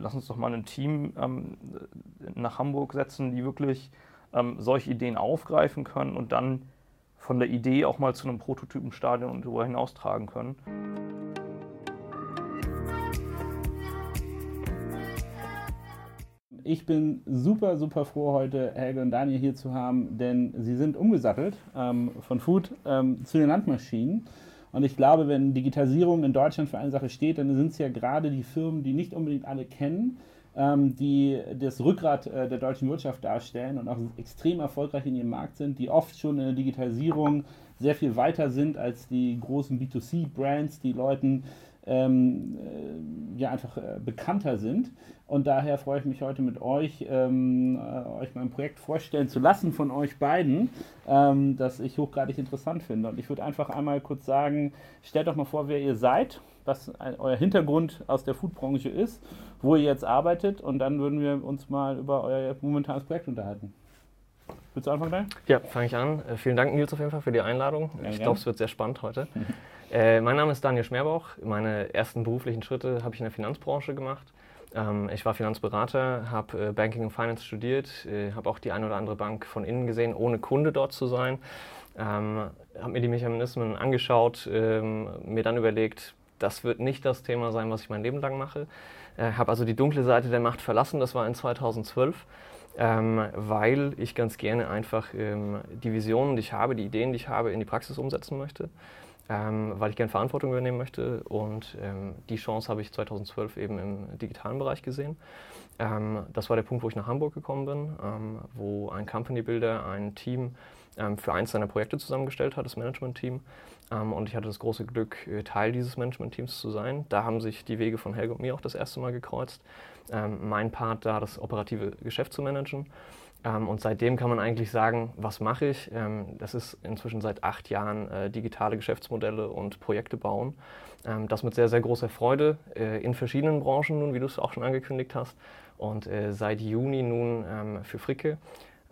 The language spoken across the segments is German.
lass uns doch mal ein Team ähm, nach Hamburg setzen, die wirklich ähm, solche Ideen aufgreifen können und dann von der Idee auch mal zu einem Prototypenstadion und darüber hinaus tragen können. Ich bin super, super froh, heute Helge und Daniel hier zu haben, denn sie sind umgesattelt ähm, von Food ähm, zu den Landmaschinen. Und ich glaube, wenn Digitalisierung in Deutschland für eine Sache steht, dann sind es ja gerade die Firmen, die nicht unbedingt alle kennen, ähm, die das Rückgrat äh, der deutschen Wirtschaft darstellen und auch extrem erfolgreich in ihrem Markt sind, die oft schon in der Digitalisierung sehr viel weiter sind als die großen B2C-Brands, die Leuten ähm, äh, ja einfach äh, bekannter sind. Und daher freue ich mich heute mit euch, ähm, äh, euch mein Projekt vorstellen zu lassen von euch beiden, ähm, das ich hochgradig interessant finde. Und ich würde einfach einmal kurz sagen, stellt doch mal vor, wer ihr seid, was ein, euer Hintergrund aus der Foodbranche ist, wo ihr jetzt arbeitet und dann würden wir uns mal über euer momentanes Projekt unterhalten. Willst du anfangen, Daniel? Ja, fange ich an. Vielen Dank, Nils, auf jeden Fall für die Einladung. Ja, ich glaube, es wird sehr spannend heute. äh, mein Name ist Daniel Schmerbauch. Meine ersten beruflichen Schritte habe ich in der Finanzbranche gemacht. Ähm, ich war Finanzberater, habe äh, Banking und Finance studiert, äh, habe auch die eine oder andere Bank von innen gesehen, ohne Kunde dort zu sein. Ähm, habe mir die Mechanismen angeschaut, ähm, mir dann überlegt, das wird nicht das Thema sein, was ich mein Leben lang mache. Äh, habe also die dunkle Seite der Macht verlassen, das war in 2012 ähm, weil ich ganz gerne einfach ähm, die Visionen, die ich habe, die Ideen, die ich habe, in die Praxis umsetzen möchte, ähm, weil ich gerne Verantwortung übernehmen möchte und ähm, die Chance habe ich 2012 eben im digitalen Bereich gesehen. Ähm, das war der Punkt, wo ich nach Hamburg gekommen bin, ähm, wo ein Company Builder ein Team für eins seiner Projekte zusammengestellt hat, das Management-Team. Und ich hatte das große Glück, Teil dieses Management-Teams zu sein. Da haben sich die Wege von Helge und mir auch das erste Mal gekreuzt ähm, mein Part da, das operative Geschäft zu managen. Ähm, und seitdem kann man eigentlich sagen, was mache ich? Ähm, das ist inzwischen seit acht Jahren äh, digitale Geschäftsmodelle und Projekte bauen. Ähm, das mit sehr, sehr großer Freude äh, in verschiedenen Branchen nun, wie du es auch schon angekündigt hast. Und äh, seit Juni nun ähm, für Fricke.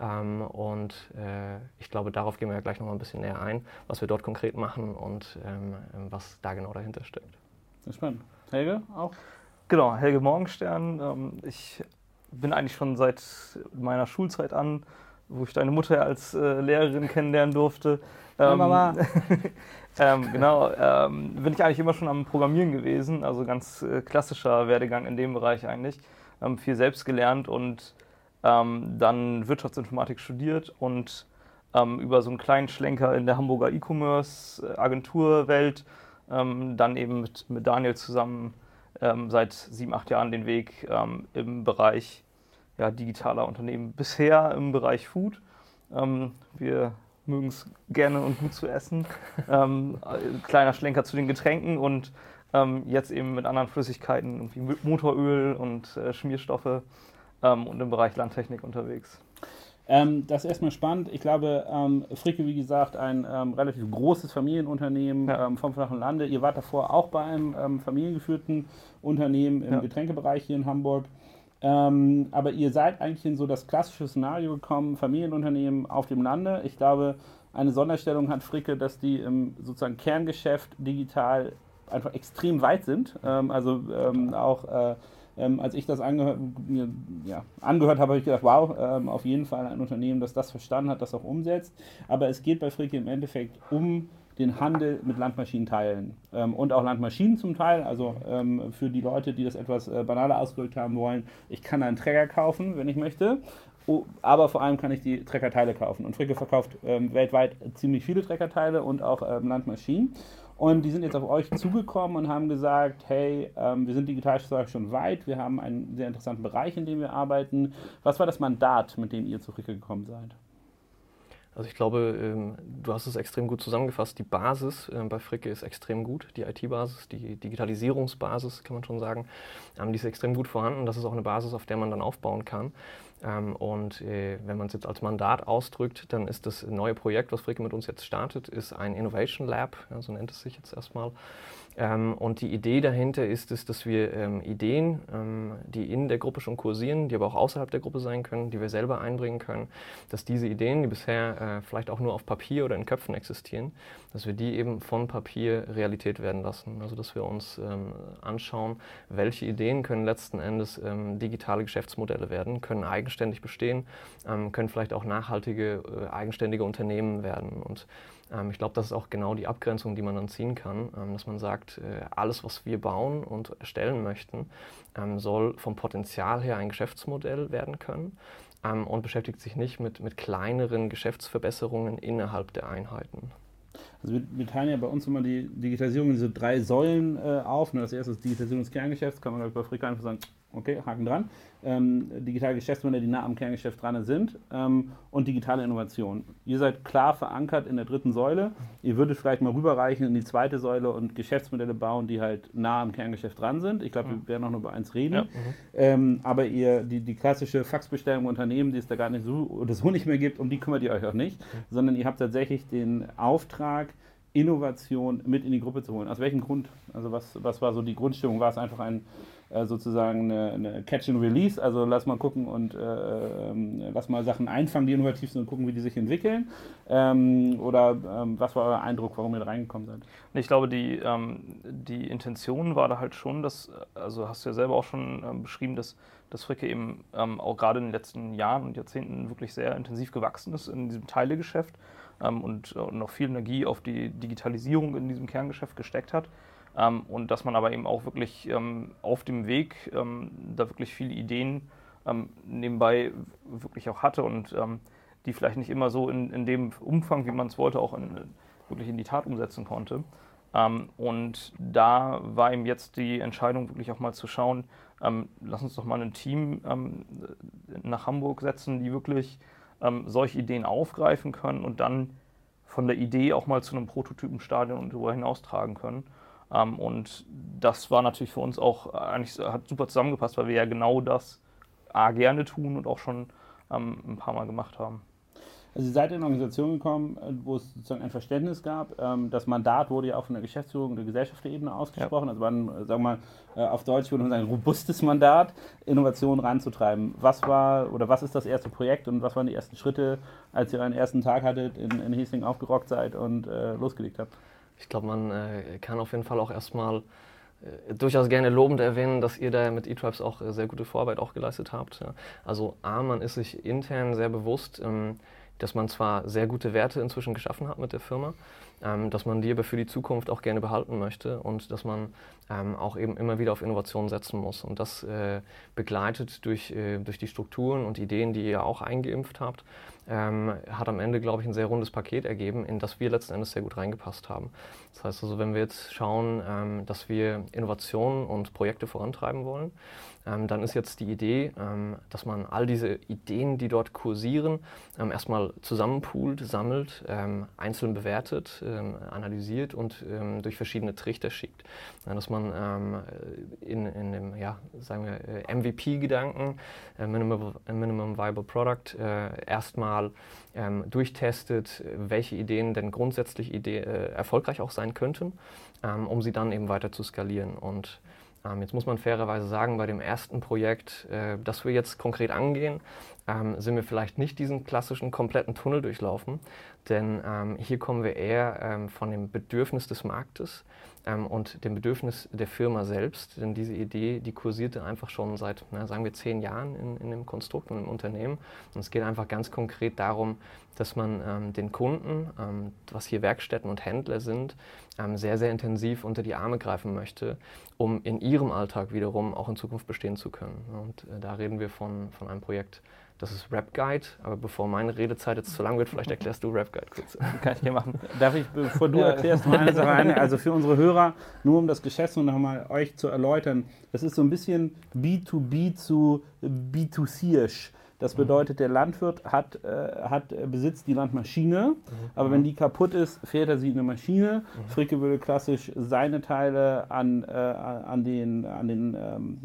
Ähm, und äh, ich glaube, darauf gehen wir ja gleich noch mal ein bisschen näher ein, was wir dort konkret machen und was da genau dahinter steckt. Sehr spannend. Helge, auch? Genau, Helge Morgenstern. Ähm, ich bin eigentlich schon seit meiner Schulzeit an, wo ich deine Mutter als äh, Lehrerin kennenlernen durfte. Ja, Mama. ähm, genau, ähm, bin ich eigentlich immer schon am Programmieren gewesen, also ganz äh, klassischer Werdegang in dem Bereich eigentlich. Ähm, viel selbst gelernt und ähm, dann Wirtschaftsinformatik studiert und ähm, über so einen kleinen Schlenker in der Hamburger E-Commerce-Agenturwelt dann eben mit, mit Daniel zusammen ähm, seit sieben, acht Jahren den Weg ähm, im Bereich ja, digitaler Unternehmen. Bisher im Bereich Food. Ähm, wir mögen es gerne und gut zu essen. Ähm, kleiner Schlenker zu den Getränken und ähm, jetzt eben mit anderen Flüssigkeiten, wie Motoröl und äh, Schmierstoffe ähm, und im Bereich Landtechnik unterwegs. Ähm, das ist erstmal spannend. Ich glaube, ähm, Fricke, wie gesagt, ein ähm, relativ großes Familienunternehmen ja. Ähm, vom flachen Lande. Ihr wart davor auch bei einem ähm, familiengeführten Unternehmen im ja. Getränkebereich hier in Hamburg. Ähm, aber ihr seid eigentlich in so das klassische Szenario gekommen, Familienunternehmen auf dem Lande. Ich glaube, eine Sonderstellung hat Fricke, dass die im sozusagen Kerngeschäft digital einfach extrem weit sind. also auch äh, ähm, als ich das angehört, mir, ja, angehört habe, habe ich gedacht, wow, ähm, auf jeden Fall ein Unternehmen, das das verstanden hat, das auch umsetzt. Aber es geht bei Fricke im Endeffekt um den Handel mit Landmaschinenteilen ähm, und auch Landmaschinen zum Teil. Also ähm, für die Leute, die das etwas äh, banaler ausgedrückt haben wollen, ich kann einen Trecker kaufen, wenn ich möchte. Oh, aber vor allem kann ich die Treckerteile kaufen. Und Fricke verkauft ähm, weltweit ziemlich viele Treckerteile und auch ähm, Landmaschinen. Und die sind jetzt auf euch zugekommen und haben gesagt, hey, ähm, wir sind digital schon weit, wir haben einen sehr interessanten Bereich, in dem wir arbeiten. Was war das Mandat, mit dem ihr zu Ricke gekommen seid? Also ich glaube, ähm, du hast es extrem gut zusammengefasst. Die Basis äh, bei Fricke ist extrem gut, die IT-Basis, die Digitalisierungsbasis, kann man schon sagen. Ähm, die ist extrem gut vorhanden. Das ist auch eine Basis, auf der man dann aufbauen kann. Ähm, und äh, wenn man es jetzt als Mandat ausdrückt, dann ist das neue Projekt, was Fricke mit uns jetzt startet, ist ein Innovation Lab, ja, so nennt es sich jetzt erstmal. Ähm, und die Idee dahinter ist es, dass wir ähm, Ideen, ähm, die in der Gruppe schon kursieren, die aber auch außerhalb der Gruppe sein können, die wir selber einbringen können, dass diese Ideen, die bisher äh, vielleicht auch nur auf Papier oder in Köpfen existieren, dass wir die eben von Papier Realität werden lassen. Also dass wir uns ähm, anschauen, welche Ideen können letzten Endes ähm, digitale Geschäftsmodelle werden, können eigenständig bestehen, ähm, können vielleicht auch nachhaltige, äh, eigenständige Unternehmen werden. Und ähm, ich glaube, das ist auch genau die Abgrenzung, die man dann ziehen kann, ähm, dass man sagt, äh, alles, was wir bauen und erstellen möchten, ähm, soll vom Potenzial her ein Geschäftsmodell werden können und beschäftigt sich nicht mit, mit kleineren Geschäftsverbesserungen innerhalb der Einheiten. Also wir, wir, teilen ja bei uns immer die Digitalisierung in diese drei Säulen äh, auf. Das erste ist Digitalisierung des Kerngeschäfts, kann man bei Frika einfach sagen, Okay, Haken dran. Ähm, digitale Geschäftsmodelle, die nah am Kerngeschäft dran sind ähm, und digitale Innovation. Ihr seid klar verankert in der dritten Säule. Ihr würdet vielleicht mal rüberreichen in die zweite Säule und Geschäftsmodelle bauen, die halt nah am Kerngeschäft dran sind. Ich glaube, mhm. wir werden auch nur über eins reden. Ja. Mhm. Ähm, aber ihr, die, die klassische Faxbestellung Unternehmen, die es da gar nicht so oder so nicht mehr gibt, um die kümmert ihr euch auch nicht, mhm. sondern ihr habt tatsächlich den Auftrag, Innovation mit in die Gruppe zu holen. Aus welchem Grund? Also was, was war so die Grundstimmung? War es einfach ein äh, sozusagen eine, eine, Catch and Release. Also lass mal gucken und äh, äh, lass mal Sachen einfangen, die innovativ sind und gucken, wie die sich entwickeln. Ähm, oder ähm, was war euer Eindruck, warum ihr da reingekommen seid? Ich glaube, die, ähm, die Intention war da halt schon, dass, also hast du ja selber auch schon ähm, beschrieben, dass, dass Fricke eben ähm, auch gerade in den letzten Jahren und Jahrzehnten wirklich sehr intensiv gewachsen ist in diesem Teilegeschäft ähm, und, und noch viel Energie auf die Digitalisierung in diesem Kerngeschäft gesteckt hat. Ähm, und dass man aber eben auch wirklich ähm, auf dem Weg ähm, da wirklich viele Ideen ähm, nebenbei wirklich auch hatte und ähm, die vielleicht nicht immer so in, in dem Umfang, wie man es wollte, auch in, wirklich in die Tat umsetzen konnte. Und da war eben jetzt die Entscheidung, wirklich auch mal zu schauen, lass uns doch mal ein Team nach Hamburg setzen, die wirklich solche Ideen aufgreifen können und dann von der Idee auch mal zu einem Prototypenstadion und darüber hinaus tragen können. Ähm, und das war natürlich für uns auch eigentlich hat super zusammengepasst, weil wir ja genau das A gerne tun und auch schon ähm, ein paar Mal gemacht haben. Also ihr seid in eine Organisation gekommen, äh, wo es sozusagen ein Verständnis gab. Ähm, das Mandat wurde ja auch von der Geschäftsführung der Gesellschaftsebene ausgesprochen. Ja. Also war ein, äh, sagen wir mal, äh, auf Deutsch würde man sagen, ein robustes Mandat, Innovationen ranzutreiben. Was war oder was ist das erste Projekt und was waren die ersten Schritte, als ihr euren ersten Tag hattet, in, in Hesing aufgerockt seid und äh, losgelegt habt? Ich glaube, man äh, kann auf jeden Fall auch erstmal äh, durchaus gerne lobend erwähnen, dass ihr da mit eTribes auch äh, sehr gute Vorarbeit auch geleistet habt. Ja. Also A, man ist sich intern sehr bewusst, ähm, dass man zwar sehr gute Werte inzwischen geschaffen hat mit der Firma, ähm, dass man die aber für die Zukunft auch gerne behalten möchte und dass man ähm, auch eben immer wieder auf Innovation setzen muss. Und das äh, begleitet durch, äh, durch die Strukturen und Ideen, die ihr auch eingeimpft habt, ähm, hat am Ende, glaube ich, ein sehr rundes Paket ergeben, in das wir letzten Endes sehr gut reingepasst haben. Das heißt also, wenn wir jetzt schauen, ähm, dass wir Innovationen und Projekte vorantreiben wollen, dann ist jetzt die Idee, ähm, dass man all diese Ideen, die dort kursieren, ähm, erstmal zusammenpoolt, sammelt, ähm, einzeln bewertet, analysiert und durch verschiedene Trichter schickt. dass man in, in dem, ja, sagen wir, äh, MVP-Gedanken, äh, Minimum, Minimum Viable Product, äh, erstmal mal ähm, durchtestet, welche Ideen denn grundsätzlich Idee, erfolgreich auch sein könnten, ähm, um sie dann eben weiter zu skalieren. Und ähm, jetzt muss man fairerweise sagen, bei dem ersten Projekt, äh, das wir jetzt konkret angehen, ähm, sind wir vielleicht nicht diesen klassischen kompletten Tunnel durchlaufen, denn ähm, hier kommen wir eher ähm, von dem Bedürfnis des Marktes ähm, und dem Bedürfnis der Firma selbst, denn diese Idee, die kursierte einfach schon seit, na, sagen wir, zehn Jahren in, in dem Konstrukt und im Unternehmen. Und es geht einfach ganz konkret darum, dass man ähm, den Kunden, ähm, was hier Werkstätten und Händler sind, sehr, sehr intensiv unter die Arme greifen möchte, um in ihrem Alltag wiederum auch in Zukunft bestehen zu können. Und äh, da reden wir von, von einem Projekt, das ist Rap Guide, aber bevor meine Redezeit jetzt zu lang wird, vielleicht erklärst du Rap Guide kurz. Kann ich hier machen. Darf ich, bevor du erklärst, mal eine Sache ein? Also für unsere Hörer, nur um das Geschäftsmodell nochmal euch zu erläutern, das ist so ein bisschen B2B zu B2C-isch. Das mhm. bedeutet, der Landwirt hat, äh, hat äh, besitzt die Landmaschine, mhm. aber wenn die kaputt ist, fährt er sie in eine Maschine. Mhm. Fricke würde klassisch seine Teile an, äh, an, den, an, den, ähm,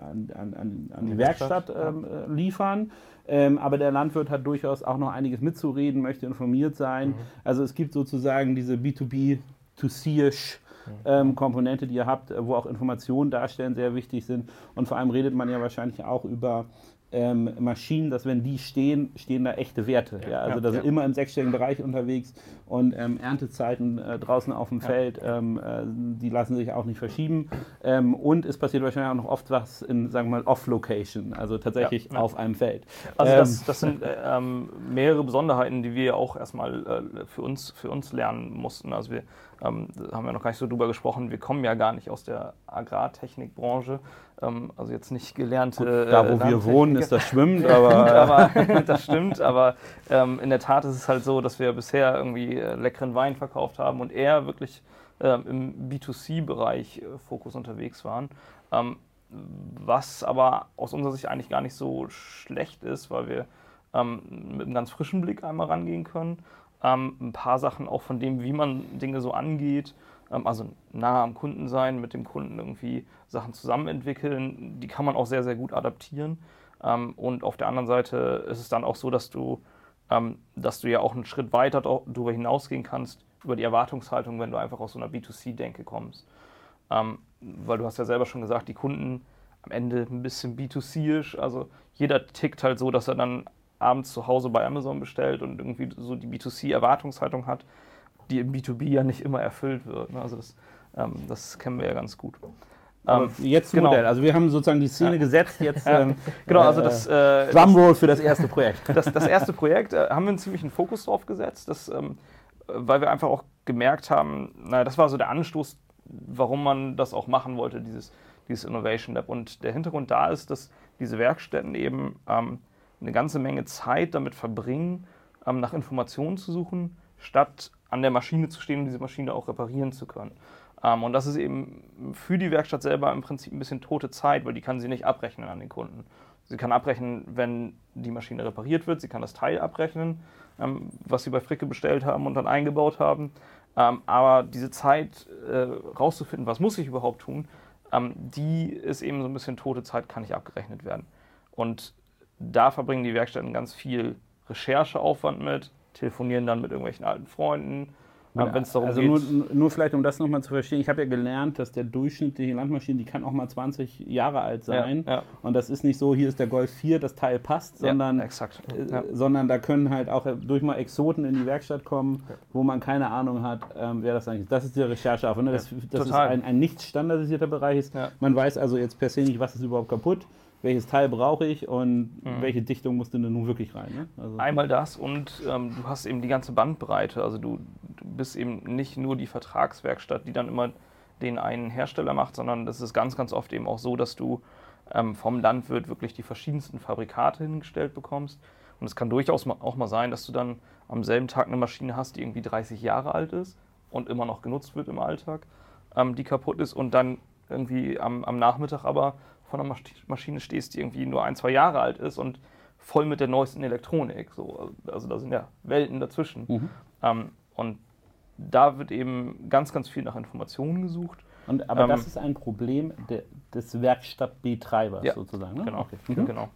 an, an, an, die Werkstatt, Werkstatt ähm, ja. liefern. Ähm, aber der Landwirt hat durchaus auch noch einiges mitzureden, möchte informiert sein. Mhm. Also es gibt sozusagen diese B2B, to C-ish ähm, Komponente, die ihr habt, wo auch Informationen darstellen, sehr wichtig sind. Und vor allem redet man ja wahrscheinlich auch über ähm, Maschinen, dass wenn die stehen, stehen da echte Werte. Ja, also da sind immer im sechsstelligen Bereich unterwegs und ähm, Erntezeiten äh, draußen auf dem Feld, ähm, äh, die lassen sich auch nicht verschieben. Ähm, und es passiert wahrscheinlich auch noch oft was in, sagen wir mal, Off-Location, also tatsächlich auf einem Feld. Also das, ähm, das sind äh, ähm, mehrere Besonderheiten, die wir auch erstmal äh, für, uns, für uns lernen mussten. Also wir ähm, haben ja noch gar nicht so drüber gesprochen, wir kommen ja gar nicht aus der Agrartechnikbranche, ähm, also jetzt nicht gelernte. Gut, da, wo äh, wir wohnen, ist das schwimmt, aber. aber das stimmt, aber ähm, in der Tat ist es halt so, dass wir bisher irgendwie äh, leckeren Wein verkauft haben und eher wirklich ähm, im B2C-Bereich äh, Fokus unterwegs waren. Ähm, was aber aus unserer Sicht eigentlich gar nicht so schlecht ist, weil wir ähm, mit einem ganz frischen Blick einmal rangehen können. Ähm, ein paar Sachen auch von dem, wie man Dinge so angeht ähm, also nah am Kunden sein, mit dem Kunden irgendwie Sachen zusammen entwickeln, die kann man auch sehr, sehr gut adaptieren. Ähm, und auf der anderen Seite ist es dann auch so, dass du, ähm, dass du ja auch einen Schritt weiter darüber hinausgehen kannst, über die Erwartungshaltung, wenn du einfach aus so einer B2C-Denke kommst. weil du hast ja selber schon gesagt, die Kunden am Ende ein bisschen B2C-isch, also jeder tickt halt so, dass er dann abends zu Hause bei Amazon bestellt und irgendwie so die B2C-Erwartungshaltung hat die im B2B ja nicht immer erfüllt wird. Ne? Also das, ähm, das kennen wir ja ganz gut. Ähm, jetzt genau. Modell. Also wir haben sozusagen die Szene ja. gesetzt. Jetzt ähm, genau, also das äh, Drumroll für das erste Projekt. Das, das erste Projekt äh, haben wir einen ziemlichen Fokus drauf gesetzt, das, ähm, weil wir einfach auch gemerkt haben, naja, das war so der Anstoß, warum man das auch machen wollte, dieses, dieses Innovation Lab. Und der Hintergrund da ist, dass diese Werkstätten eben ähm, eine ganze Menge Zeit damit verbringen, ähm, nach Informationen zu suchen, statt an der Maschine zu stehen und diese Maschine auch reparieren zu können. Ähm, und das ist eben für die Werkstatt selber im Prinzip ein bisschen tote Zeit, weil die kann sie nicht abrechnen an den Kunden. Sie kann abrechnen, wenn die Maschine repariert wird, sie kann das Teil abrechnen, ähm, was sie bei Fricke bestellt haben und dann eingebaut haben. Ähm, aber diese Zeit äh, rauszufinden, was muss ich überhaupt tun, ähm, die ist eben so ein bisschen tote Zeit, kann nicht abgerechnet werden. Und da verbringen die Werkstätten ganz viel Rechercheaufwand mit, telefonieren dann mit irgendwelchen alten Freunden. Ja, wenn es darum also. Nur, nur vielleicht, um das nochmal zu verstehen, ich habe ja gelernt, dass der durchschnittliche Landmaschine, die kann auch mal 20 Jahre alt sein. Ja, ja. Und das ist nicht so, hier ist der Golf 4, das Teil passt, sondern. Äh, sondern da können halt auch durch mal Exoten in die Werkstatt kommen, wo man keine Ahnung hat, ähm, wer das eigentlich ist. Das ist die Recherche auch. Ne? Das, das ist ein, ein nicht standardisierter Bereich. Ist. Man weiß also jetzt per se nicht, was ist überhaupt kaputt welches Teil brauche ich und mhm. welche Dichtung muss denn nun wirklich rein. Ne? Also Einmal das und ähm, du hast eben die ganze Bandbreite. Also du, du, bist eben nicht nur die Vertragswerkstatt, die dann immer den einen Hersteller macht, sondern das ist ganz, ganz oft eben auch so, dass du ähm, vom Landwirt wirklich die verschiedensten Fabrikate hingestellt bekommst. Und es kann durchaus auch mal sein, dass du dann am selben Tag eine Maschine hast, die irgendwie 30 Jahre alt ist und immer noch genutzt wird im Alltag, ähm, die kaputt ist und dann irgendwie am, am Nachmittag aber von einer Maschine stehst, die irgendwie nur ein, zwei Jahre alt ist und voll mit der neuesten Elektronik. So, also da sind ja Welten dazwischen. Mhm. Ähm, und da wird eben ganz, ganz viel nach Informationen gesucht. Und, aber ähm, das ist ein Problem de, des Werkstattbetreibers ja, sozusagen. Ne? Genau, okay. mhm. genau.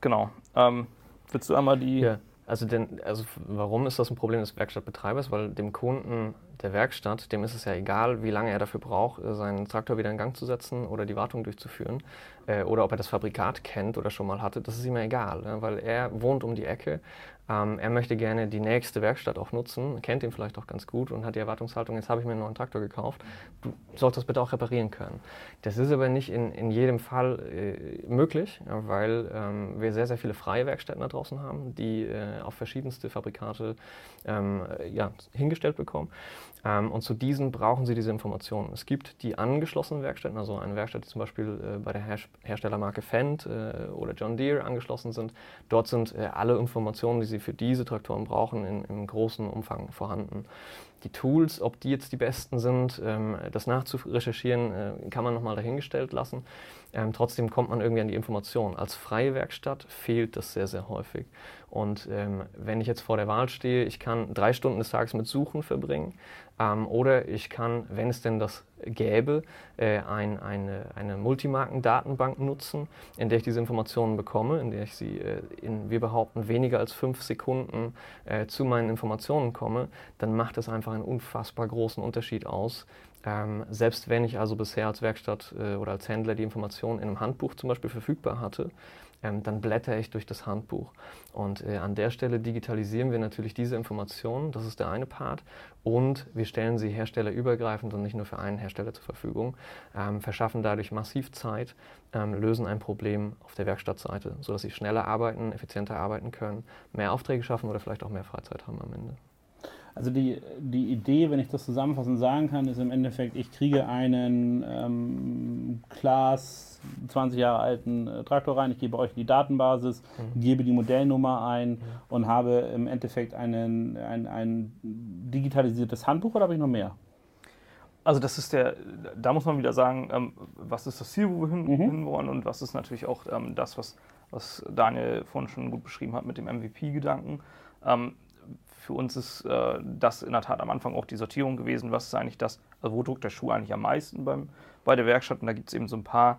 Genau. Ähm, willst du einmal die. Ja. Also, denn, also warum ist das ein Problem des Werkstattbetreibers? Weil dem Kunden der Werkstatt, dem ist es ja egal, wie lange er dafür braucht, äh, seinen Traktor wieder in Gang zu setzen oder die Wartung durchzuführen. Äh, oder ob er das Fabrikat kennt oder schon mal hatte, das ist ihm egal, ne? weil er wohnt um die Ecke ähm, er möchte gerne die nächste Werkstatt auch nutzen, kennt ihn vielleicht auch ganz gut und hat die Erwartungshaltung, jetzt habe ich mir einen neuen Traktor gekauft, du sollst das bitte auch reparieren können. Das ist aber nicht in, in jedem Fall äh, möglich, ja, weil ähm, wir sehr, sehr viele freie Werkstätten da draußen haben, die äh, auf verschiedenste Fabrikate ähm, ja, hingestellt bekommen. Ähm, und zu diesen brauchen sie diese Informationen. Es gibt die angeschlossenen Werkstätten, also eine Werkstatt, die zum Beispiel äh, bei der Her Herstellermarke Fendt äh, oder John Deere angeschlossen sind. Dort sind äh, alle Informationen, die sie für diese Traktoren brauchen, in, im großen Umfang vorhanden. Die Tools, ob die jetzt die besten sind, ähm, das nachzurecherchieren, kann man nochmal dahingestellt lassen. Ähm, trotzdem kommt man irgendwie an die Information. Als freie Werkstatt fehlt das sehr, sehr häufig. Und ähm, wenn ich jetzt vor der Wahl stehe, ich kann drei Stunden des Tages mit Suchen verbringen ähm, oder ich kann, wenn es denn das gäbe, äh, ein, eine, eine Multimarken-Datenbank nutzen, in der ich diese Informationen bekomme, in der ich sie, äh, in, wir behaupten, weniger als fünf Sekunden äh, zu meinen Informationen komme, dann macht das einfach einen unfassbar großen Unterschied aus, Ähm, selbst wenn ich also bisher als Werkstatt äh, oder als Händler die Informationen in einem Handbuch zum Beispiel verfügbar hatte, ähm, dann blätter ich durch das Handbuch. Und äh, an der Stelle digitalisieren wir natürlich diese Informationen, das ist der eine Part, und wir stellen sie herstellerübergreifend und nicht nur für einen Hersteller zur Verfügung, ähm, verschaffen dadurch massiv Zeit, ähm, lösen ein Problem auf der Werkstattseite, sodass sie schneller arbeiten, effizienter arbeiten können, mehr Aufträge schaffen oder vielleicht auch mehr Freizeit haben am Ende. Also die, die Idee, wenn ich das zusammenfassend sagen kann, ist im Endeffekt, ich kriege einen ähm, Class 20 Jahre alten äh, Traktor rein, ich gebe euch die Datenbasis, mhm. gebe die Modellnummer ein mhm. und habe im Endeffekt einen, ein, ein digitalisiertes Handbuch oder habe ich noch mehr? Also das ist der, da muss man wieder sagen, ähm, was ist das Ziel, wo wir hin, mhm. hinwollen und was ist natürlich auch ähm, das, was, was Daniel vorhin schon gut beschrieben hat mit dem MVP-Gedanken. Ähm, für uns ist äh, das in der Tat am Anfang auch die Sortierung gewesen. Was ist eigentlich das, also wo druckt der Schuh eigentlich am meisten beim, bei der Werkstatt? Und da gibt es eben so ein paar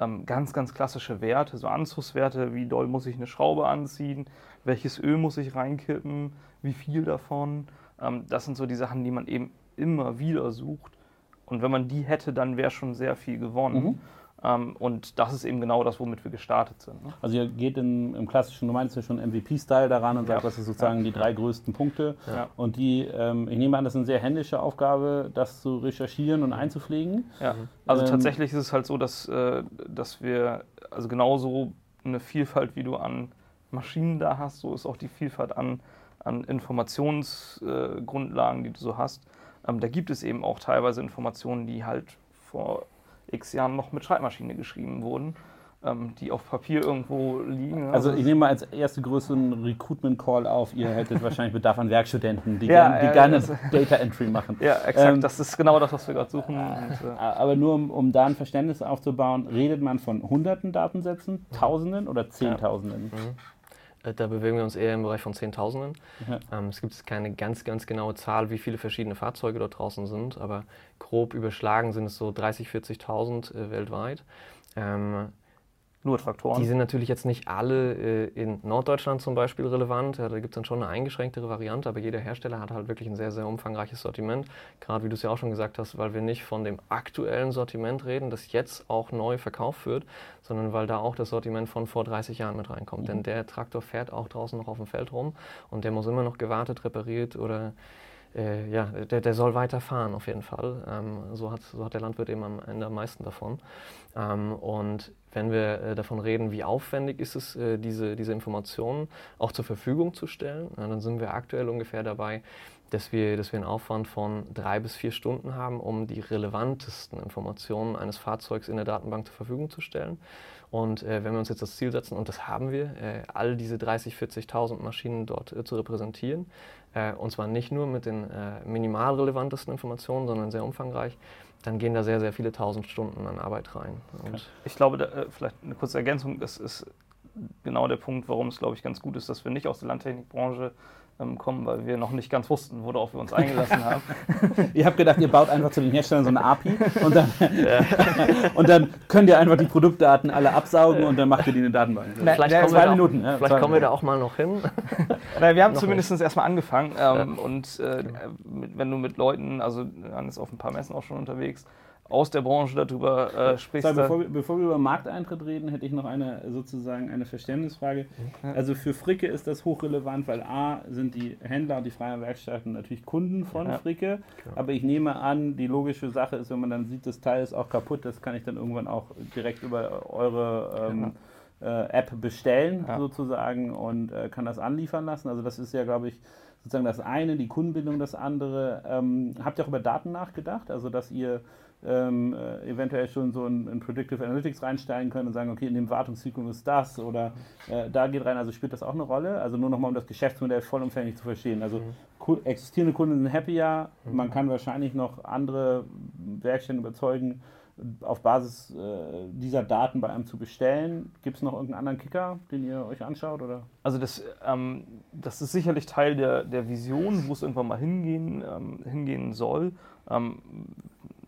ähm, ganz, ganz klassische Werte, so Anzugswerte, wie doll muss ich eine Schraube anziehen, welches Öl muss ich reinkippen, wie viel davon. Ähm, das sind so die Sachen, die man eben immer wieder sucht. Und wenn man die hätte, dann wäre schon sehr viel gewonnen. Mhm. Ähm, und das ist eben genau das, womit wir gestartet sind. Ne? Also ihr geht in, im klassischen, du meinst ja schon MVP-Style daran und ja. sagt, das sind sozusagen ja. die drei größten Punkte. Ja. Und die, ähm, ich nehme an, das ist eine sehr händische Aufgabe, das zu recherchieren und einzupflegen. Ja, also ähm, tatsächlich ist es halt so, dass, äh, dass wir, also genauso eine Vielfalt, wie du an Maschinen da hast, so ist auch die Vielfalt an, an Informationsgrundlagen, äh, die du so hast. Ähm, da gibt es eben auch teilweise Informationen, die halt vor x Jahren noch mit Schreibmaschine geschrieben wurden, ähm, die auf Papier irgendwo liegen. Also ich nehme mal als erste größeren Recruitment-Call auf, ihr hättet wahrscheinlich Bedarf an Werkstudenten, die, ja, gern, die äh, gerne Data Entry machen. Ja, exakt, ähm, das ist genau das, was wir gerade suchen. Und, äh, aber nur um, um da ein Verständnis aufzubauen, redet man von hunderten Datensätzen, Tausenden oder Zehntausenden? Ja. Mhm. Äh, da bewegen wir uns eher im Bereich von Zehntausenden. Ja. Ähm, es gibt keine ganz, ganz genaue Zahl, wie viele verschiedene Fahrzeuge dort draußen sind, aber grob überschlagen sind es so 30.000, 40.000 äh, weltweit. Ähm, nur Traktoren. Die sind natürlich jetzt nicht alle äh, in Norddeutschland zum Beispiel relevant. Ja, da gibt es dann schon eine eingeschränktere Variante, aber jeder Hersteller hat halt wirklich ein sehr, sehr umfangreiches Sortiment. Gerade wie du es ja auch schon gesagt hast, weil wir nicht von dem aktuellen Sortiment reden, das jetzt auch neu verkauft wird, sondern weil da auch das Sortiment von vor 30 Jahren mit reinkommt. Mhm. Denn der Traktor fährt auch draußen noch auf dem Feld rum und der muss immer noch gewartet, repariert oder äh, ja, der, der soll weiterfahren auf jeden Fall. Ähm, so, hat, so hat der Landwirt eben am Ende am meisten davon. Ähm, und wenn wir äh, davon reden, wie aufwendig ist es, äh, diese, diese Informationen auch zur Verfügung zu stellen, dann sind wir aktuell ungefähr dabei, dass wir, dass wir einen Aufwand von drei bis vier Stunden haben, um die relevantesten Informationen eines Fahrzeugs in der Datenbank zur Verfügung zu stellen. Und äh, wenn wir uns jetzt das Ziel setzen, und das haben wir, äh, all diese 30.000, 40.000 Maschinen dort äh, zu repräsentieren, und zwar nicht nur mit den äh, minimal relevantesten Informationen, sondern sehr umfangreich, dann gehen da sehr, sehr viele tausend Stunden an Arbeit rein. Und ich glaube, da, äh, vielleicht eine kurze Ergänzung, das ist genau der Punkt, warum es, glaube ich, ganz gut ist, dass wir nicht aus der Landtechnikbranche ähm, kommen, weil wir noch nicht ganz wussten, worauf wir uns eingelassen haben. ihr habt gedacht, ihr baut einfach zu den Herstellern so eine API und dann, und dann könnt ihr einfach die Produktdaten alle absaugen und dann macht ihr die in eine Datenbank. Na, vielleicht kommen, zwei Minuten, ja, vielleicht kommen wir da auch mal noch hin. Na, wir haben zumindest erstmal angefangen ähm, ja. und äh, wenn du mit Leuten, also Jan ist auf ein paar Messen auch schon unterwegs, aus der Branche darüber äh, sprichst. So, bevor, wir, bevor, wir über Markteintritt reden, hätte ich noch eine sozusagen eine Verständnisfrage. Also für Fricke ist das hochrelevant, weil A sind die Händler und die freien Werkstätten natürlich Kunden von ja. Fricke. Klar. Aber ich nehme an, die logische Sache ist, wenn man dann sieht, das Teil ist auch kaputt, das kann ich dann irgendwann auch direkt über eure ähm, äh, App bestellen ja. sozusagen und äh, kann das anliefern lassen. Also das ist ja, glaube ich, sozusagen das eine, die Kundenbindung das andere. Ähm, habt ihr auch über Daten nachgedacht? Also dass ihr ähm, äh, eventuell schon so in, in, Predictive Analytics reinsteigen können und sagen, okay, in dem Wartungszyklus ist das oder äh, da geht rein, also spielt das auch eine Rolle? Also nur nochmal, um das Geschäftsmodell vollumfänglich zu verstehen. Also mhm. existierende Kunden sind happier, mhm. man kann wahrscheinlich noch andere Werkstätten überzeugen, auf Basis äh, dieser Daten bei einem zu bestellen. Gibt es noch irgendeinen anderen Kicker, den ihr euch anschaut? Oder? Also das, ähm, das ist sicherlich Teil der, der Vision, wo es irgendwann mal hingehen, ähm, hingehen soll. Ähm,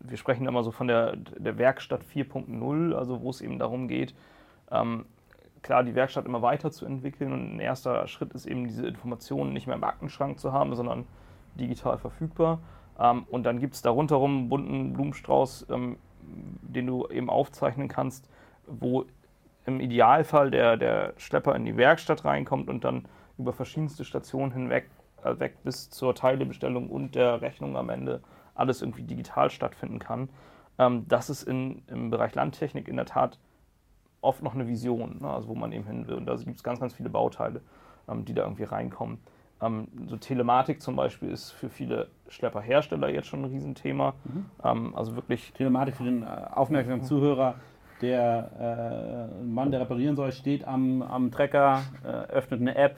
wir sprechen immer so von der, der Werkstatt 4.0, also wo es eben darum geht, ähm, klar die Werkstatt immer weiterzuentwickeln und ein erster Schritt ist eben diese Informationen nicht mehr im Aktenschrank zu haben, sondern digital verfügbar. Ähm, und dann gibt es da rundherum einen bunten Blumenstrauß, ähm, den du eben aufzeichnen kannst, wo im Idealfall der, der Schlepper in die Werkstatt reinkommt und dann über verschiedenste Stationen hinweg äh, weg bis zur Teilebestellung und der Rechnung am Ende alles irgendwie digital stattfinden kann. Ähm, das ist in, im Bereich Landtechnik in der Tat oft noch eine Vision, ne? also wo man eben hin will. Und da gibt es ganz, ganz viele Bauteile, ähm, die da irgendwie reinkommen. Ähm, so Telematik zum Beispiel ist für viele Schlepperhersteller jetzt schon ein Riesenthema. Mhm. Ähm, also wirklich. Telematik für den äh, aufmerksamen Zuhörer. Der äh, Mann, der reparieren soll, steht am, am Trecker, äh, öffnet eine App,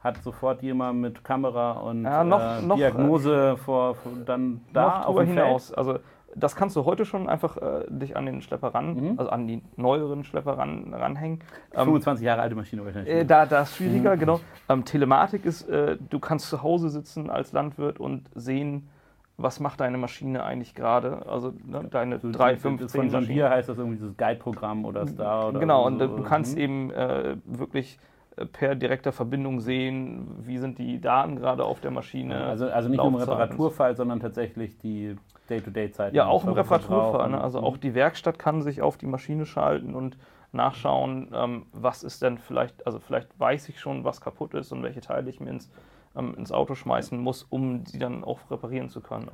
hat sofort jemand mit Kamera und ja, noch, äh, noch, Diagnose vor, vor, dann da auf hinaus. Also das kannst du heute schon einfach äh, dich an den Schlepper ran, mhm. also an die neueren Schlepper ran, ranhängen. 25 ähm, Jahre alte Maschine wahrscheinlich. Äh, da, da ist schwieriger, mhm. genau. Ähm, Telematik ist, äh, du kannst zu Hause sitzen als Landwirt und sehen, was macht deine Maschine eigentlich gerade? Also ne, deine so, 3, 5, 10 Von hier heißt das irgendwie dieses Guide-Programm oder Star oder Genau, so, und du kannst mhm. eben äh, wirklich äh, per direkter Verbindung sehen, wie sind die Daten gerade auf der Maschine. Also, also nicht nur im Reparaturfall, sondern tatsächlich die Day-to-Day-Zeit. Ja, auch im Reparaturfall. Ne? Also auch die Werkstatt kann sich auf die Maschine schalten und nachschauen, ähm, was ist denn vielleicht, also vielleicht weiß ich schon, was kaputt ist und welche Teile ich mir ins, ähm, ins Auto schmeißen muss, um sie dann auch reparieren zu können.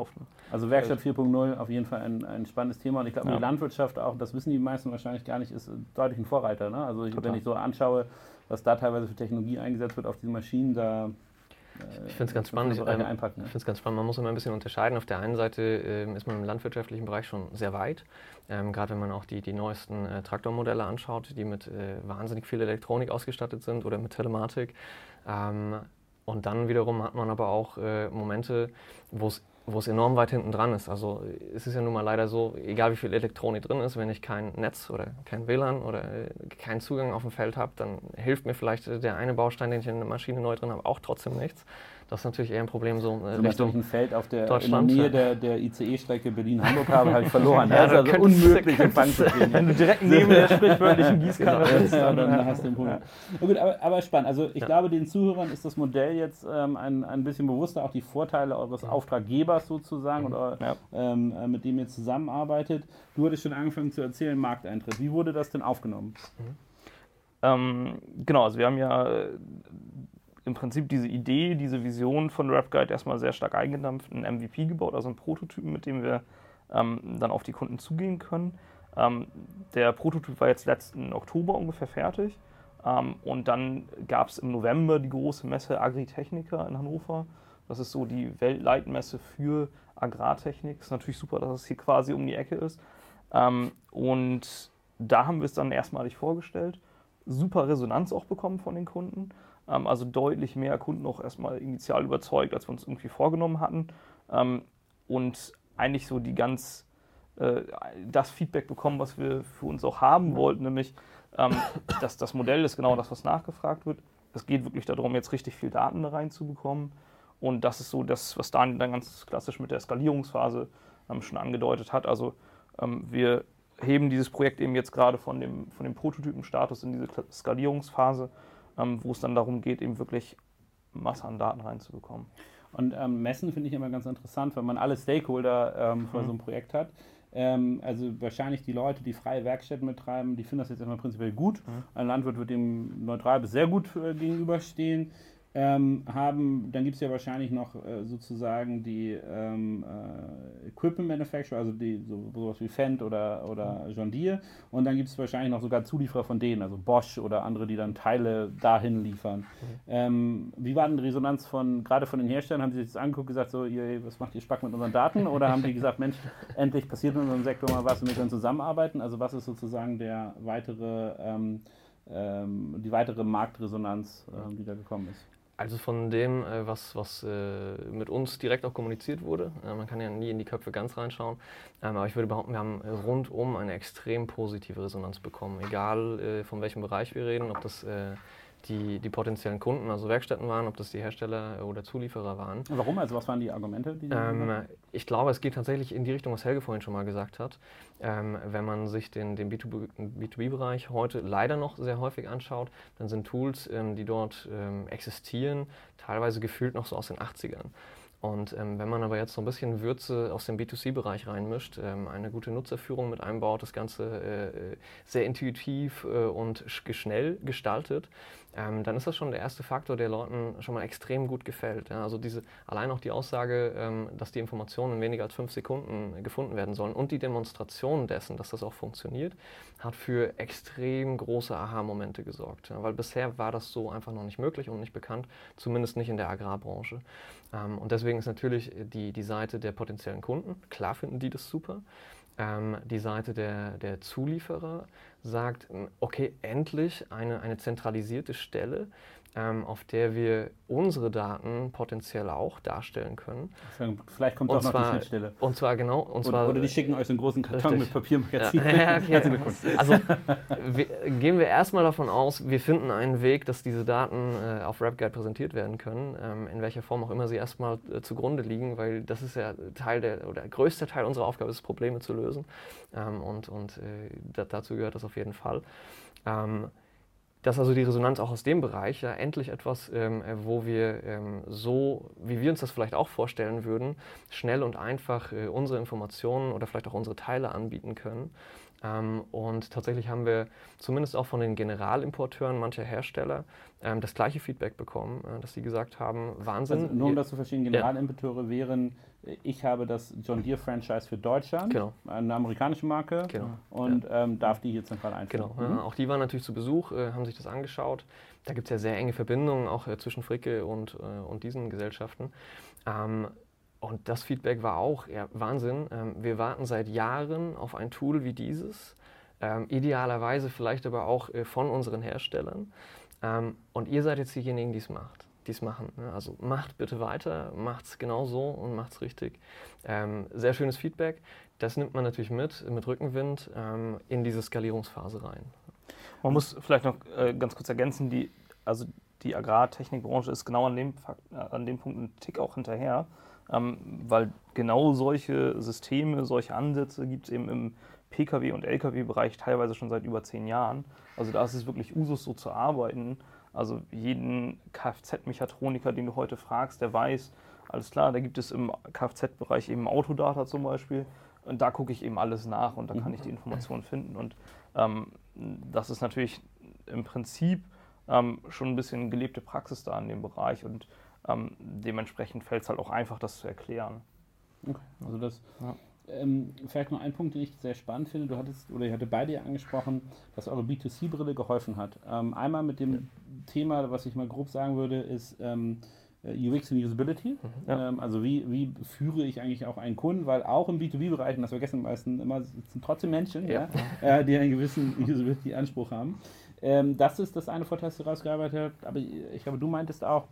also Werkstatt 4.0 auf jeden Fall ein, ein spannendes Thema und ich glaube, ja. die Landwirtschaft auch, das wissen die meisten wahrscheinlich gar nicht, ist deutlich ein Vorreiter. Ne? Also ich, wenn ich so anschaue, was da teilweise für Technologie eingesetzt wird auf diesen Maschinen, da ich finde es ganz spannend. Ähm, ne? Ich finde es ganz spannend. Man muss immer ein bisschen unterscheiden. Auf der einen Seite ähm, ist man im landwirtschaftlichen Bereich schon sehr weit. Ähm, Gerade wenn man auch die, die neuesten äh, Traktormodelle anschaut, die mit äh, wahnsinnig viel Elektronik ausgestattet sind oder mit Telematik. Ähm, und dann wiederum hat man aber auch äh, Momente, wo es wo es enorm weit hinten dran ist. Also es ist ja nun mal leider so, egal wie viel Elektronik drin ist, wenn ich kein Netz oder kein WLAN oder äh, keinen Zugang auf dem Feld habe, dann hilft mir vielleicht der eine Baustein, den ich in der Maschine neu drin habe, auch trotzdem nichts. Das ist natürlich eher ein Problem so äh, Richtung ein Feld auf der, in der Nähe der, der ICE-Strecke Berlin-Hamburg habe, ich verloren. ja, das ist also unmöglich, Empfang zu kriegen. Wenn du direkt neben der sprichwörtlichen Gießkanne genau. bist, dann, dann hast du den Punkt. Ja. Gut, aber, aber, spannend. Also ich ja. glaube, den Zuhörern ist das Modell jetzt ähm, ein, ein bisschen bewusster, auch die Vorteile eures Auftraggebers sozusagen, mhm. oder, ja. ähm, äh, mit dem ihr zusammenarbeitet. Du hattest schon angefangen zu erzählen, Markteintritt. Wie wurde das denn aufgenommen? Mhm. Ähm, genau, also wir haben ja im Prinzip diese Idee, diese Vision von RapGuide erstmal sehr stark eingedampft, einen MVP gebaut, also einen Prototypen, mit dem wir ähm, dann auf die Kunden zugehen können. Ähm, der Prototyp war jetzt letzten Oktober ungefähr fertig. Ähm, und dann gab es im November die große Messe Agritechnica in Hannover. Das ist so die Weltleitmesse für Agrartechnik. Ist natürlich super, dass es hier quasi um die Ecke ist. Ähm, und da haben wir es dann erstmalig vorgestellt. Super Resonanz auch bekommen von den Kunden. Ähm, also deutlich mehr Kunden auch erstmal initial überzeugt, als wir uns irgendwie vorgenommen hatten. Ähm, und eigentlich so die ganz äh, das Feedback bekommen, was wir für uns auch haben wollten, nämlich ähm, dass das Modell ist genau das, was nachgefragt wird. Es geht wirklich darum, jetzt richtig viel Daten da reinzubekommen. Und das ist so das, was Daniel dann ganz klassisch mit der Skalierungsphase ähm, schon angedeutet hat. Also ähm, wir heben dieses Projekt eben jetzt gerade von dem, von dem Prototypenstatus in diese Skalierungsphase ähm, wo es dann darum geht, eben wirklich Masse an Daten reinzubekommen. Und ähm, Messen finde ich immer ganz interessant, wenn man alle Stakeholder ähm, vor mhm. so einem Projekt hat. Ähm, also wahrscheinlich die Leute, die freie Werkstätten betreiben, die finden das jetzt erstmal prinzipiell gut. Mhm. Ein Landwirt wird dem neutral bis sehr gut äh, gegenüberstehen ähm, haben, dann gibt es ja wahrscheinlich noch äh, sozusagen die ähm, äh, Equipment Manufacturer, also die so, sowas wie Fendt oder, oder John Deere. Und dann gibt es wahrscheinlich noch sogar Zulieferer von denen, also Bosch oder andere, die dann Teile dahin liefern. Mhm. Ähm, wie war denn die Resonanz von, gerade von den Herstellern? Haben sie sich das angeguckt und gesagt, so, ihr, was macht ihr Spack mit unseren Daten? Oder haben die gesagt, Mensch, endlich passiert in unserem Sektor mal was und wir können zusammenarbeiten? Also was ist sozusagen der weitere, ähm, ähm, die weitere Marktresonanz, äh, die da gekommen ist? Also von dem, äh, was, was äh, mit uns direkt auch kommuniziert wurde, äh, man kann ja nie in die Köpfe ganz reinschauen, ähm, aber ich würde behaupten, wir haben rundum eine extrem positive Resonanz bekommen, egal von welchem Bereich wir reden, ob das die, die potenziellen Kunden, also Werkstätten waren, ob das die Hersteller oder Zulieferer waren. Warum? Also was waren die Argumente? Die ähm, ich glaube, es geht tatsächlich in die Richtung, was Helge vorhin schon mal gesagt hat. Ähm, wenn man sich den, den B2B-Bereich heute leider noch sehr häufig anschaut, dann sind Tools, ähm, die dort ähm, existieren, teilweise gefühlt noch so aus den 80ern. Und ähm, wenn man aber jetzt so ein bisschen Würze aus dem B2C-Bereich reinmischt, ähm, eine gute Nutzerführung mit einbaut, das Ganze äh, sehr intuitiv äh, und schnell gestaltet, ähm, dann ist das schon der erste Faktor, der Leuten schon mal extrem gut gefällt. Ja, also diese, allein auch die Aussage, ähm, dass die Informationen in weniger als fünf Sekunden gefunden werden sollen und die Demonstration dessen, dass das auch funktioniert, hat für extrem große Aha-Momente gesorgt. Ja, weil bisher war das so einfach noch nicht möglich und nicht bekannt, zumindest nicht in der Agrarbranche. Ähm, und deswegen ist natürlich die, die Seite der potenziellen Kunden, klar finden die das super. Ähm, die Seite der, der Zulieferer sagt, okay, endlich eine, eine zentralisierte Stelle, auf der wir unsere Daten potenziell auch darstellen können. Vielleicht kommt und auch noch die Schnittstelle. Und zwar genau. Und oder, zwar, oder die schicken euch so einen großen Karton richtig. mit Papiermagazin. Ja, ja, okay. Also wir, gehen wir erstmal davon aus, wir finden einen Weg, dass diese Daten äh, auf RapGuide präsentiert werden können, ähm, in welcher Form auch immer sie erstmal äh, zugrunde liegen, weil das ist ja Teil der oder der größte Teil unserer Aufgabe ist, Probleme zu lösen. Ähm, und und äh, dazu gehört das auf jeden Fall. Ähm, dass also die Resonanz auch aus dem Bereich ja endlich etwas, ähm, äh, wo wir ähm, so, wie wir uns das vielleicht auch vorstellen würden, schnell und einfach äh, unsere Informationen oder vielleicht auch unsere Teile anbieten können. Ähm, und tatsächlich haben wir zumindest auch von den Generalimporteuren mancher Hersteller ähm, das gleiche Feedback bekommen, äh, dass sie gesagt haben, Wahnsinn. Also nur um das zu verstehen, Generalimporteure ja. wären, ich habe das John Deere Franchise für Deutschland, genau. eine amerikanische Marke, genau. und ja. ähm, darf die hier zentral einführen. Genau, mhm. auch die waren natürlich zu Besuch, äh, haben sich das angeschaut. Da gibt es ja sehr enge Verbindungen auch äh, zwischen Fricke und, äh, und diesen Gesellschaften. Ähm, und das Feedback war auch ja, Wahnsinn. Ähm, wir warten seit Jahren auf ein Tool wie dieses, ähm, idealerweise vielleicht aber auch äh, von unseren Herstellern. Ähm, und ihr seid jetzt diejenigen, die es macht. Die's machen. Ne? Also macht bitte weiter, macht es genau so und macht es richtig. Ähm, sehr schönes Feedback. Das nimmt man natürlich mit, mit Rückenwind ähm, in diese Skalierungsphase rein. Man muss vielleicht noch äh, ganz kurz ergänzen, die, also die Agrartechnikbranche ist genau an dem, äh, an dem Punkt ein Tick auch hinterher ähm, weil genau solche Systeme, solche Ansätze gibt es eben im Pkw- und Lkw-Bereich teilweise schon seit über zehn Jahren. Also da ist es wirklich Usus, so zu arbeiten. Also jeden Kfz-Mechatroniker, den du heute fragst, der weiß, alles klar, da gibt es im Kfz-Bereich eben Autodata zum Beispiel. Und da gucke ich eben alles nach und da kann ich die Informationen finden. Und ähm, das ist natürlich im Prinzip ähm, schon ein bisschen gelebte Praxis da in dem Bereich. Und ähm, dementsprechend fällt es halt auch einfach, das zu erklären. Okay. Also das ja. Ähm, vielleicht noch ein Punkt, den ich sehr spannend finde. Du hattest oder ich hatte bei dir angesprochen, dass eure B2C-Brille geholfen hat. Ähm, einmal mit dem ja. Thema, was ich mal grob sagen würde, ist ähm, äh, UX und Usability. Mhm. Ja. Ähm, also wie, wie führe ich eigentlich auch einen Kunden, weil auch im B2B-Bereich, und das vergessen meisten immer, sind trotzdem Menschen, ja. Ja, äh, die einen gewissen Usability-Anspruch haben. Ähm, das ist das eine Vorteil, das du rausgearbeitet hast, aber ich glaube, du meintest auch,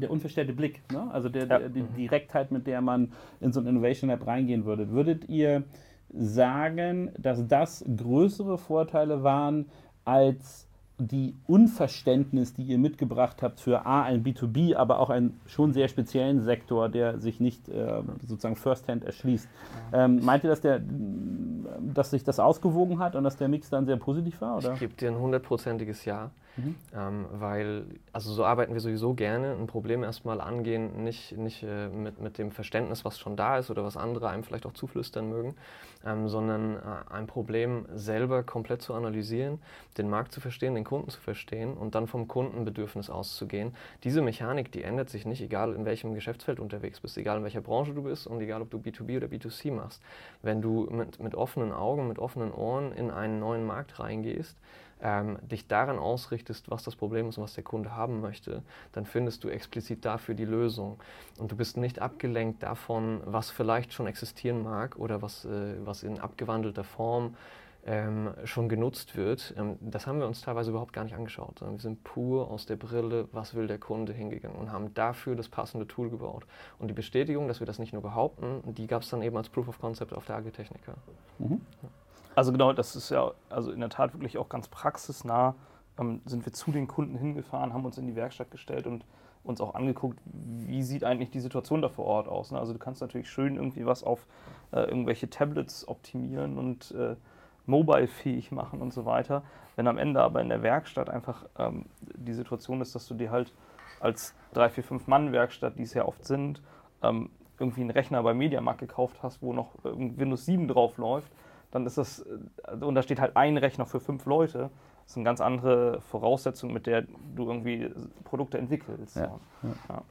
der unverstellte Blick, ne? also der, ja. der, die Direktheit, mit der man in so ein Innovation Lab reingehen würde. Würdet ihr sagen, dass das größere Vorteile waren als die Unverständnis, die ihr mitgebracht habt für A, ein B2B, aber auch einen schon sehr speziellen Sektor, der sich nicht äh, sozusagen firsthand erschließt. Ähm, meint ihr, dass, der, dass sich das ausgewogen hat und dass der Mix dann sehr positiv war? Oder? Ich gebe dir ein hundertprozentiges Ja. Mhm. Ähm, weil, also so arbeiten wir sowieso gerne, ein Problem erstmal angehen, nicht, nicht äh, mit, mit dem Verständnis, was schon da ist oder was andere einem vielleicht auch zuflüstern mögen, ähm, sondern äh, ein Problem selber komplett zu analysieren, den Markt zu verstehen, den Kunden zu verstehen und dann vom Kundenbedürfnis auszugehen. Diese Mechanik, die ändert sich nicht, egal in welchem Geschäftsfeld unterwegs bist, egal in welcher Branche du bist und egal ob du B2B oder B2C machst. Wenn du mit, mit offenen Augen, mit offenen Ohren in einen neuen Markt reingehst, ähm, dich daran ausrichtest, was das Problem ist und was der Kunde haben möchte, dann findest du explizit dafür die Lösung. Und du bist nicht abgelenkt davon, was vielleicht schon existieren mag oder was, äh, was in abgewandelter Form ähm, schon genutzt wird. Ähm, das haben wir uns teilweise überhaupt gar nicht angeschaut. Wir sind pur aus der Brille, was will der Kunde hingegangen und haben dafür das passende Tool gebaut. Und die Bestätigung, dass wir das nicht nur behaupten, die gab es dann eben als Proof of Concept auf der Agritechnica. Mhm. Ja. Also genau, das ist ja also in der Tat wirklich auch ganz praxisnah. Ähm, sind wir zu den Kunden hingefahren, haben uns in die Werkstatt gestellt und uns auch angeguckt, wie sieht eigentlich die Situation da vor Ort aus. Ne? Also du kannst natürlich schön irgendwie was auf äh, irgendwelche Tablets optimieren und äh, mobile-fähig machen und so weiter. Wenn am Ende aber in der Werkstatt einfach ähm, die Situation ist, dass du dir halt als 3, 4, 5 Mann Werkstatt, die es ja oft sind, ähm, irgendwie einen Rechner bei Mediamarkt gekauft hast, wo noch Windows 7 drauf läuft, dann ist das, äh, und da steht halt ein Rechner für fünf Leute. Das ist eine ganz andere Voraussetzung, mit der du irgendwie Produkte entwickelst. Ja. Ja.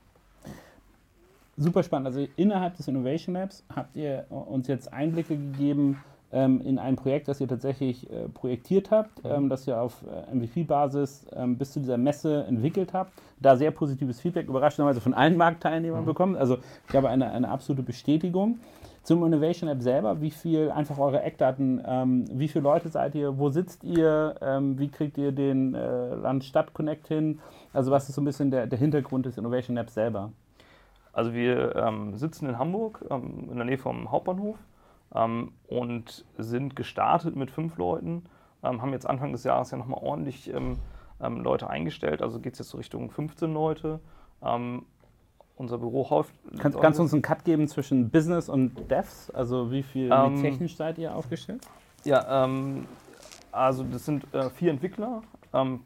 Super spannend. Also innerhalb des Innovation Labs habt ihr uns jetzt Einblicke gegeben ähm, in ein Projekt, das ihr tatsächlich äh, projektiert habt, mhm. ähm, das ihr auf äh, MVP-Basis ähm, bis zu dieser Messe entwickelt habt. Da sehr positives Feedback überraschenderweise von allen Marktteilnehmern mhm. bekommen. Also ich habe eine, eine absolute Bestätigung. Zum Innovation Lab selber, wie viel, einfach eure Eckdaten, ähm, wie viele Leute seid ihr, wo sitzt ihr, ähm, wie kriegt ihr den äh, Land-Stadt-Connect hin? Also was ist so ein bisschen der, der Hintergrund des Innovation Labs selber? Also wir ähm, sitzen in Hamburg, ähm, in der Nähe vom Hauptbahnhof ähm, und sind gestartet mit fünf Leuten, ähm, haben jetzt Anfang des Jahres ja nochmal ordentlich Leute eingestellt, also geht es jetzt so Richtung 15 Leute. Unser Büro häuft. Kannst, kannst du uns einen Cut geben zwischen Business und Devs? Also wie viel wie technisch seid ihr aufgestellt? Ja, also das sind äh, vier Entwickler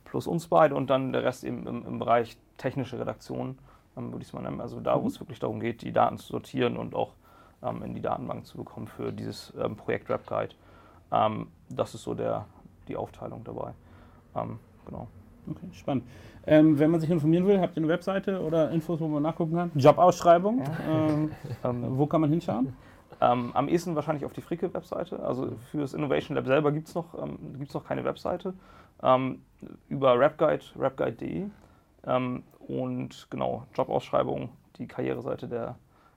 plus uns beide und dann der Rest eben im, im Bereich technische Redaktion würde ich es mal nennen. Also da, wo es mhm. wirklich darum geht, die Daten zu sortieren und auch ähm, in die Datenbank zu bekommen für dieses ähm, Projekt Rap Guide. Ähm, das ist so der, die Aufteilung dabei. Ähm, genau. Okay, spannend. Ähm, wenn man sich informieren will, habt ihr eine Webseite oder Infos, wo man nachgucken kann? Jobausschreibung. Ja. Ähm, wo kann man hinschauen? am ehesten wahrscheinlich auf die Fricke-Webseite. Also für das Innovation Lab selber gibt es noch, noch keine Webseite. über RapGuide, rapguide.de ähm, und genau, Jobausschreibung, die Karriereseite der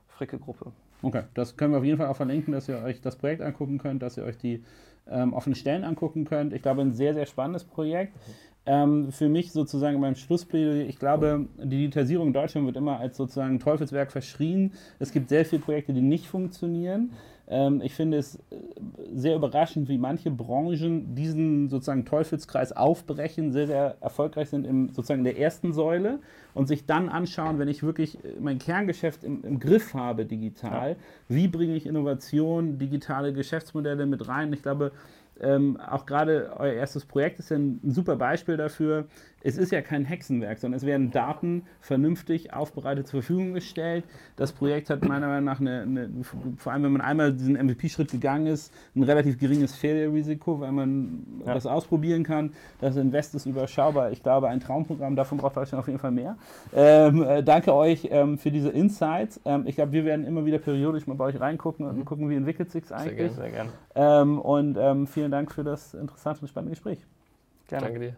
Fricke-Gruppe. Okay, das können wir auf jeden Fall auch verlinken, dass ihr euch das Projekt angucken könnt, dass ihr euch die ähm, offenen Stellen angucken könnt. Ich glaube, ein sehr, sehr spannendes Projekt. Ähm, für mich sozusagen mein Schlussplädoyer, ich glaube, die Digitalisierung in Deutschland wird immer als sozusagen Teufelswerk verschrien. Es gibt sehr viele Projekte, die nicht funktionieren. Ähm, ich finde es äh, sehr überraschend, wie manche Branchen diesen sozusagen Teufelskreis aufbrechen, sehr, sehr erfolgreich sind im, sozusagen in der ersten Säule und sich dann anschauen, wenn ich wirklich äh, mein Kerngeschäft im, im Griff habe digital, ja. wie bringe ich Innovation, digitale Geschäftsmodelle mit rein. Ich glaube, ähm, auch gerade euer erstes Projekt ist ja ein, ein, super Beispiel dafür. Es ist ja kein Hexenwerk, sondern es werden Daten vernünftig aufbereitet zur Verfügung gestellt. Das Projekt hat meiner Meinung nach, eine, eine, vor allem wenn man einmal diesen MVP-Schritt gegangen ist, ein relativ geringes Failure-Risiko, weil man ja. das ausprobieren kann. Das Invest ist überschaubar. Ich glaube, ein Traumprogramm, davon braucht Deutschland auf jeden Fall mehr. Ähm, äh, danke euch ähm, für diese Insights. Ähm, ich glaube, wir werden immer wieder periodisch mal bei euch reingucken und mhm. gucken, wie entwickelt sich es eigentlich. Sehr gerne, sehr gerne. Ähm, und ähm, vielen Dank für das interessante und spannende Gespräch. Gerne. Danke dir.